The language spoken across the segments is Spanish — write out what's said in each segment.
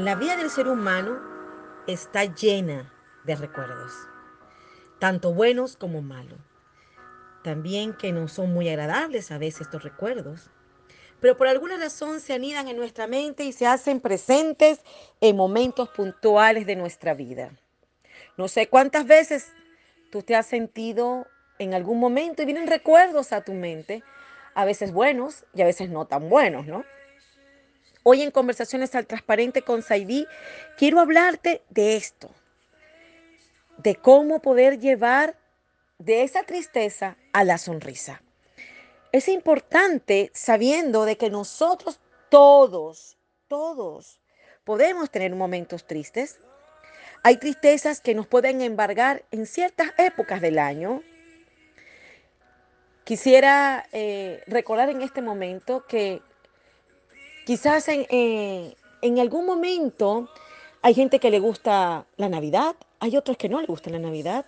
La vida del ser humano está llena de recuerdos, tanto buenos como malos. También que no son muy agradables a veces estos recuerdos, pero por alguna razón se anidan en nuestra mente y se hacen presentes en momentos puntuales de nuestra vida. No sé cuántas veces tú te has sentido en algún momento y vienen recuerdos a tu mente, a veces buenos y a veces no tan buenos, ¿no? Hoy en Conversaciones al Transparente con Saidí quiero hablarte de esto, de cómo poder llevar de esa tristeza a la sonrisa. Es importante sabiendo de que nosotros todos, todos podemos tener momentos tristes. Hay tristezas que nos pueden embargar en ciertas épocas del año. Quisiera eh, recordar en este momento que Quizás eh, en, algún momento hay gente que le gusta la Navidad, hay otros que no le gusta la Navidad,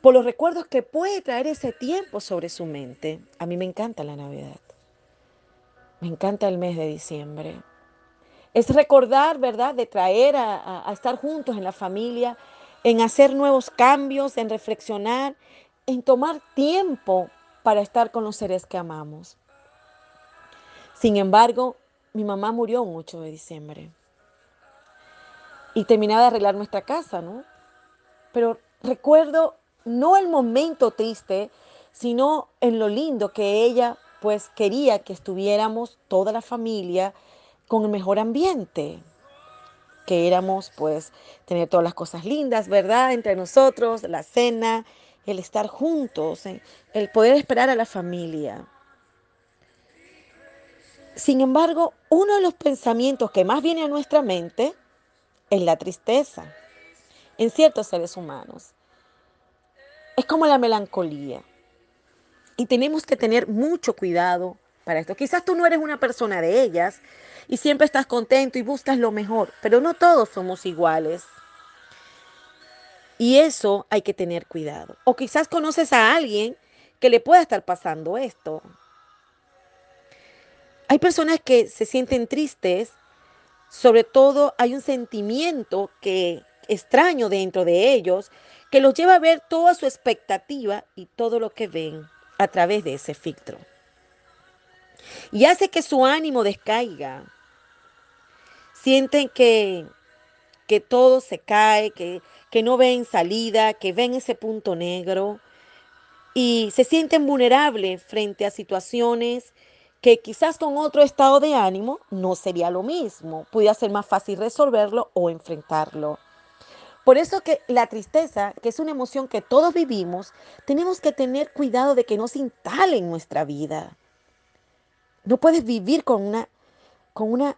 por los recuerdos que puede traer ese tiempo sobre su mente. A mí me encanta la Navidad, me encanta el mes de diciembre. Es recordar, ¿verdad?, de traer a, a estar juntos en la familia, en hacer nuevos cambios, en reflexionar, en tomar tiempo para estar con los seres que amamos. Sin embargo, mi mamá murió un 8 de diciembre. Y terminaba de arreglar nuestra casa, ¿no? Pero recuerdo no el momento triste, sino en lo lindo que ella pues quería que estuviéramos toda la familia con el mejor ambiente, que éramos pues tener todas las cosas lindas, ¿verdad? Entre nosotros, la cena, el estar juntos, el poder esperar a la familia. Sin embargo, uno de los pensamientos que más viene a nuestra mente es la tristeza en ciertos seres humanos. Es como la melancolía. Y tenemos que tener mucho cuidado para esto. Quizás tú no eres una persona de ellas y siempre estás contento y buscas lo mejor, pero no todos somos iguales. Y eso hay que tener cuidado. O quizás conoces a alguien que le pueda estar pasando esto. Hay personas que se sienten tristes, sobre todo hay un sentimiento que extraño dentro de ellos que los lleva a ver toda su expectativa y todo lo que ven a través de ese filtro. Y hace que su ánimo descaiga. Sienten que, que todo se cae, que, que no ven salida, que ven ese punto negro y se sienten vulnerables frente a situaciones que quizás con otro estado de ánimo no sería lo mismo, pudiera ser más fácil resolverlo o enfrentarlo. Por eso que la tristeza, que es una emoción que todos vivimos, tenemos que tener cuidado de que no se instale en nuestra vida. No puedes vivir con una, con una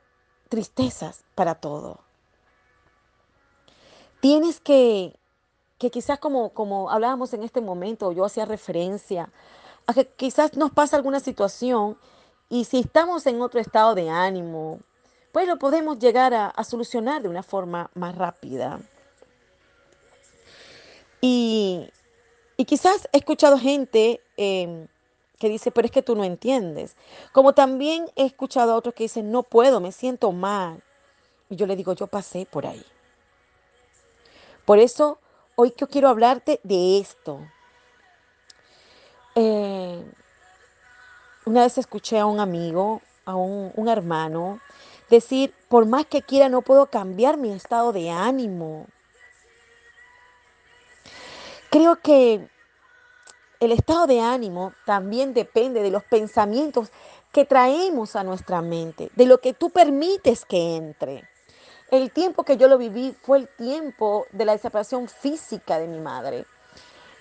tristeza para todo. Tienes que, que quizás como, como hablábamos en este momento, yo hacía referencia a que quizás nos pasa alguna situación y si estamos en otro estado de ánimo, pues lo podemos llegar a, solucionar de una forma más rápida. Y, quizás he escuchado gente em, que dice, pero es que tú no entiendes. Como también he escuchado a otros que dicen, no puedo, me siento mal. Y yo le digo, yo pasé por ahí. Por eso, hoy quiero hablarte de esto. Eh, una vez escuché a un amigo, a un, hermano, decir, por más que quiera no puedo cambiar mi estado de ánimo. Creo que el estado de ánimo también depende de los pensamientos que traemos a nuestra mente, de lo que tú permites que entre. El tiempo que yo lo viví fue el tiempo de la separación física de mi madre.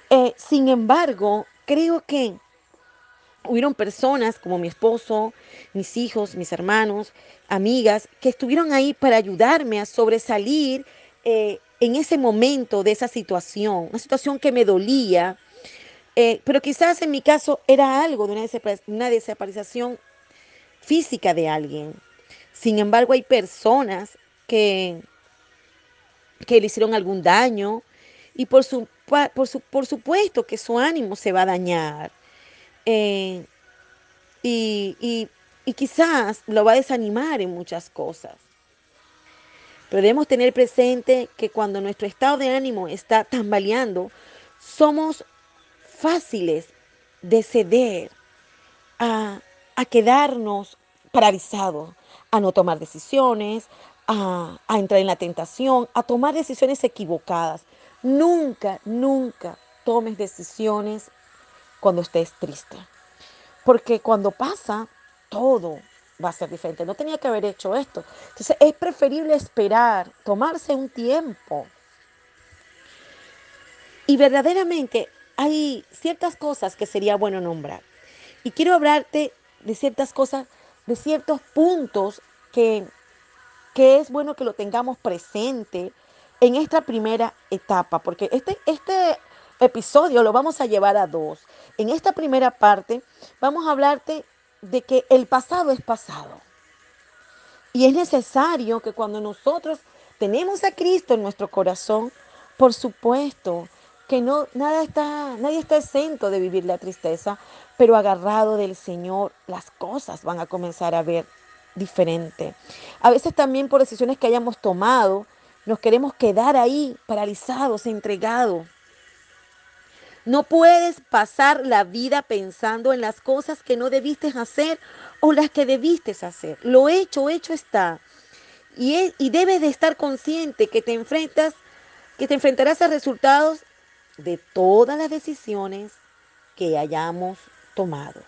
Eh, sin embargo, creo que hubieron personas como mi esposo, mis hijos, mis hermanos, amigas, que estuvieron ahí para ayudarme a sobresalir eh, en ese momento de esa situación, una situación que me dolía, eh, pero quizás en mi caso era algo de una, desaparición física de alguien. Sin embargo, hay personas que, que le hicieron algún daño y por supuesto que su ánimo se va a dañar. Eh, y, y quizás lo va a desanimar en muchas cosas. Pero debemos tener presente que cuando nuestro estado de ánimo está tambaleando, somos fáciles de ceder a, a quedarnos paralizados, a no tomar decisiones, a, a entrar en la tentación, a tomar decisiones equivocadas. Nunca, nunca tomes decisiones cuando estés triste. Porque cuando pasa, todo va a ser diferente. No tenía que haber hecho esto. Entonces es preferible esperar, tomarse un tiempo. Y verdaderamente hay ciertas cosas que sería bueno nombrar. Y quiero hablarte de ciertas cosas, de ciertos puntos que, que es bueno que lo tengamos presente en esta primera etapa, porque este, este episodio lo vamos a llevar a dos. En esta primera parte vamos a hablarte de que el pasado es pasado. Y es necesario que cuando nosotros tenemos a Cristo en nuestro corazón, por supuesto que no nada está nadie está exento de vivir la tristeza, pero agarrado del Señor, las cosas van a comenzar a ver diferente. A veces también por decisiones que hayamos tomado, nos queremos quedar ahí paralizados, entregados. No puedes pasar la vida pensando en las cosas que no debiste hacer o las que debiste hacer. Lo hecho, hecho está. Y, y debes de estar consciente que te enfrentas, que te enfrentarás a resultados de todas las decisiones que hayamos tomado.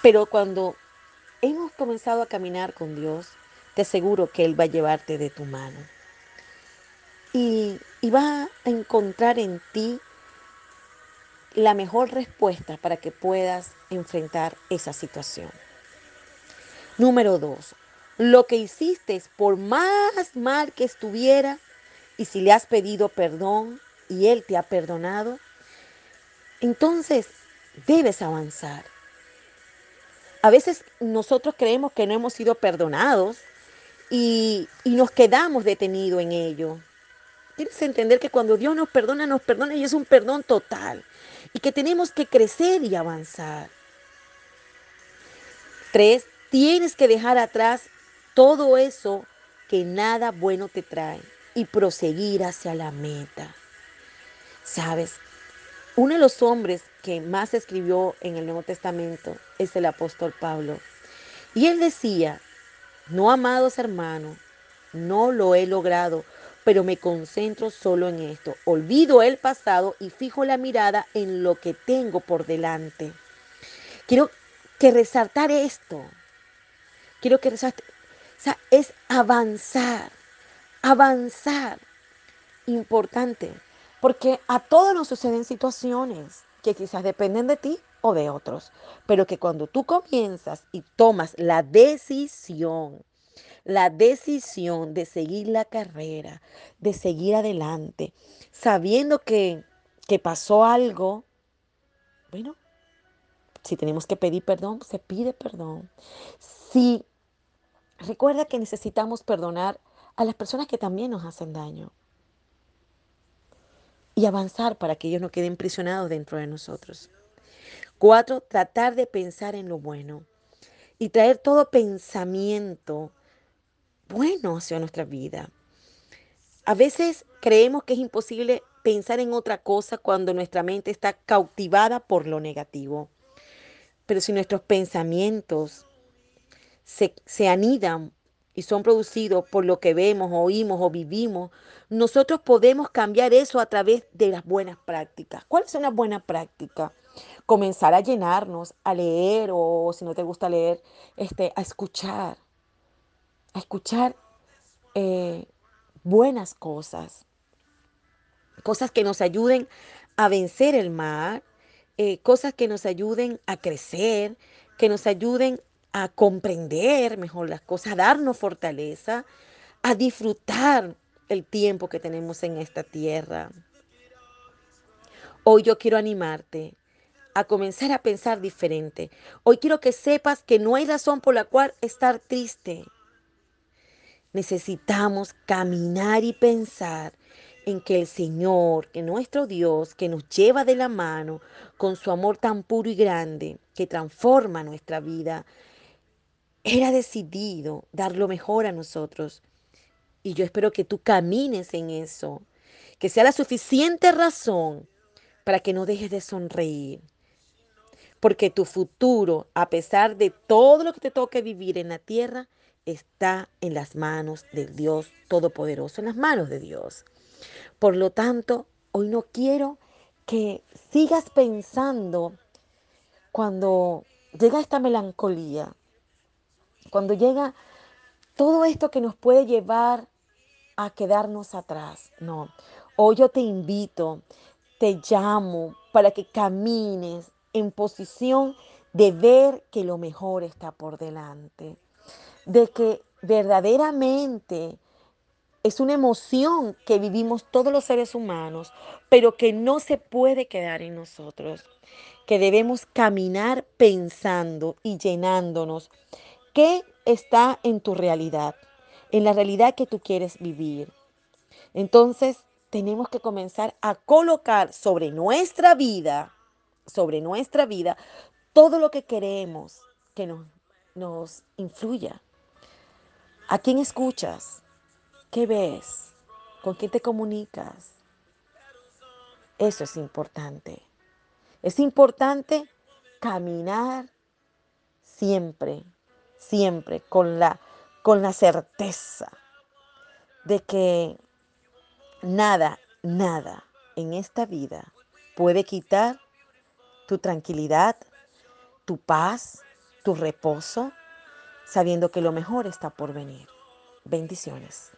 Pero cuando hemos comenzado a caminar con Dios, te aseguro que Él va a llevarte de tu mano y, va a encontrar en ti la mejor respuesta para que puedas enfrentar esa situación. Número dos, lo que hiciste por más mal que estuviera y si le has pedido perdón y él te ha perdonado, entonces debes avanzar. A veces nosotros creemos que no hemos sido perdonados y, y nos quedamos detenidos en ello. Tienes que entender que cuando Dios nos perdona, nos perdona y es un perdón total. Y que tenemos que crecer y avanzar. Tres, tienes que dejar atrás todo eso que nada bueno te trae y proseguir hacia la meta. Sabes, uno de los hombres que más escribió en el Nuevo Testamento es el apóstol Pablo. Y él decía, no amados hermanos, no lo he logrado pero me concentro solo en esto. Olvido el pasado y fijo la mirada en lo que tengo por delante. Quiero que resaltar esto. Quiero que resaltar. O sea, es avanzar. Avanzar. Importante. Porque a todos nos suceden situaciones que quizás dependen de ti o de otros. Pero que cuando tú comienzas y tomas la decisión la decisión de seguir la carrera, de seguir adelante, sabiendo que, que pasó algo, bueno, si tenemos que pedir perdón, se pide perdón. Si recuerda que necesitamos perdonar a las personas que también nos hacen daño y avanzar para que ellos no queden prisionados dentro de nosotros. Cuatro, tratar de pensar en lo bueno y traer todo pensamiento bueno hacia nuestra vida. A veces creemos que es imposible pensar en otra cosa cuando nuestra mente está cautivada por lo negativo. Pero si nuestros pensamientos se, se anidan y son producidos por lo que vemos, oímos o vivimos, nosotros podemos cambiar eso a través de las buenas prácticas. ¿Cuál es una buena práctica? Comenzar a llenarnos, a leer o si no te gusta leer, este, a escuchar a escuchar eh, buenas cosas, cosas que nos ayuden a vencer el mal, eh, cosas que nos ayuden a crecer, que nos ayuden a comprender mejor las cosas, a darnos fortaleza, a disfrutar el tiempo que tenemos en esta tierra. Hoy yo quiero animarte a comenzar a pensar diferente. Hoy quiero que sepas que no hay razón por la cual estar triste necesitamos caminar y pensar en que el Señor, que nuestro Dios, que nos lleva de la mano con su amor tan puro y grande, que transforma nuestra vida, ha decidido dar lo mejor a nosotros. Y yo espero que tú camines en eso, que sea la suficiente razón para que no dejes de sonreír. Porque tu futuro, a pesar de todo lo que te toque vivir en la tierra, está en las manos del Dios Todopoderoso, en las manos de Dios. Por lo tanto, hoy no quiero que sigas pensando cuando llega esta melancolía, cuando llega todo esto que nos puede llevar a quedarnos atrás. No, hoy yo te invito, te llamo para que camines en posición de ver que lo mejor está por delante, de que verdaderamente es una emoción que vivimos todos los seres humanos, pero que no se puede quedar en nosotros, que debemos caminar pensando y llenándonos. ¿Qué está en tu realidad? En la realidad que tú quieres vivir. Entonces, tenemos que comenzar a colocar sobre nuestra vida, sobre nuestra vida, todo lo que queremos que nos, nos influya. ¿A quién escuchas? ¿Qué ves? ¿Con quién te comunicas? Eso es importante. Es importante caminar siempre, siempre con la, con la certeza de que nada, nada en esta vida puede quitar tu tranquilidad, tu paz, tu reposo, sabiendo que lo mejor está por venir. Bendiciones.